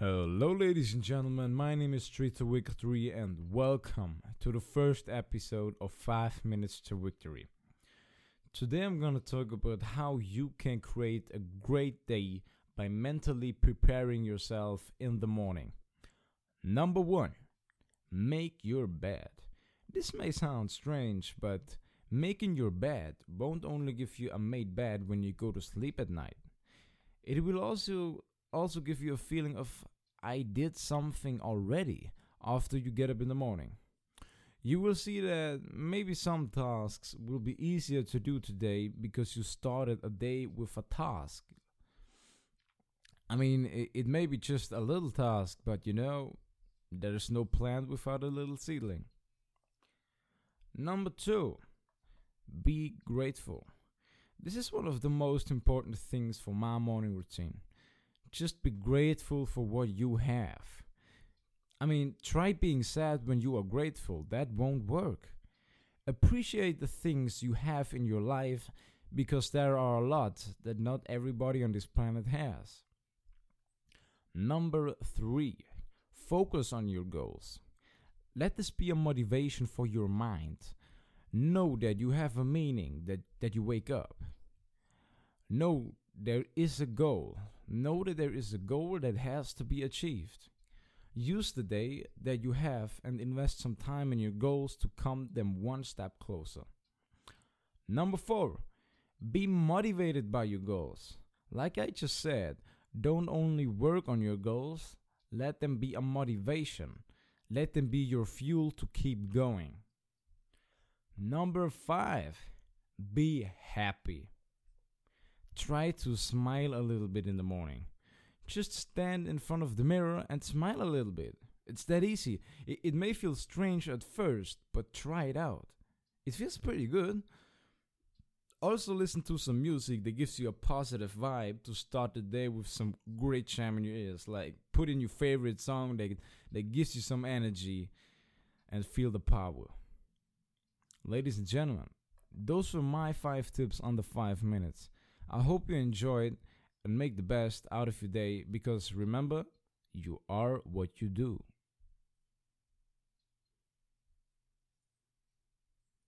Hello, ladies and gentlemen. My name is Street to Victory, and welcome to the first episode of 5 Minutes to Victory. Today, I'm going to talk about how you can create a great day by mentally preparing yourself in the morning. Number one, make your bed. This may sound strange, but making your bed won't only give you a made bed when you go to sleep at night. It will also also give you a feeling of I did something already after you get up in the morning. You will see that maybe some tasks will be easier to do today because you started a day with a task. I mean, it, it may be just a little task, but you know, there is no plant without a little seedling. Number two, be grateful. This is one of the most important things for my morning routine. Just be grateful for what you have. I mean, try being sad when you are grateful. That won't work. Appreciate the things you have in your life because there are a lot that not everybody on this planet has. Number three, focus on your goals. Let this be a motivation for your mind. Know that you have a meaning that, that you wake up. Know there is a goal. Know that there is a goal that has to be achieved. Use the day that you have and invest some time in your goals to come them one step closer. Number four, be motivated by your goals. Like I just said, don't only work on your goals, let them be a motivation. Let them be your fuel to keep going. Number five, be happy. Try to smile a little bit in the morning. Just stand in front of the mirror and smile a little bit. It's that easy. It, it may feel strange at first, but try it out. It feels pretty good. Also, listen to some music that gives you a positive vibe to start the day with some great jam in your ears. Like, put in your favorite song that, that gives you some energy and feel the power. Ladies and gentlemen, those were my five tips on the five minutes. I hope you enjoyed and make the best out of your day because remember, you are what you do.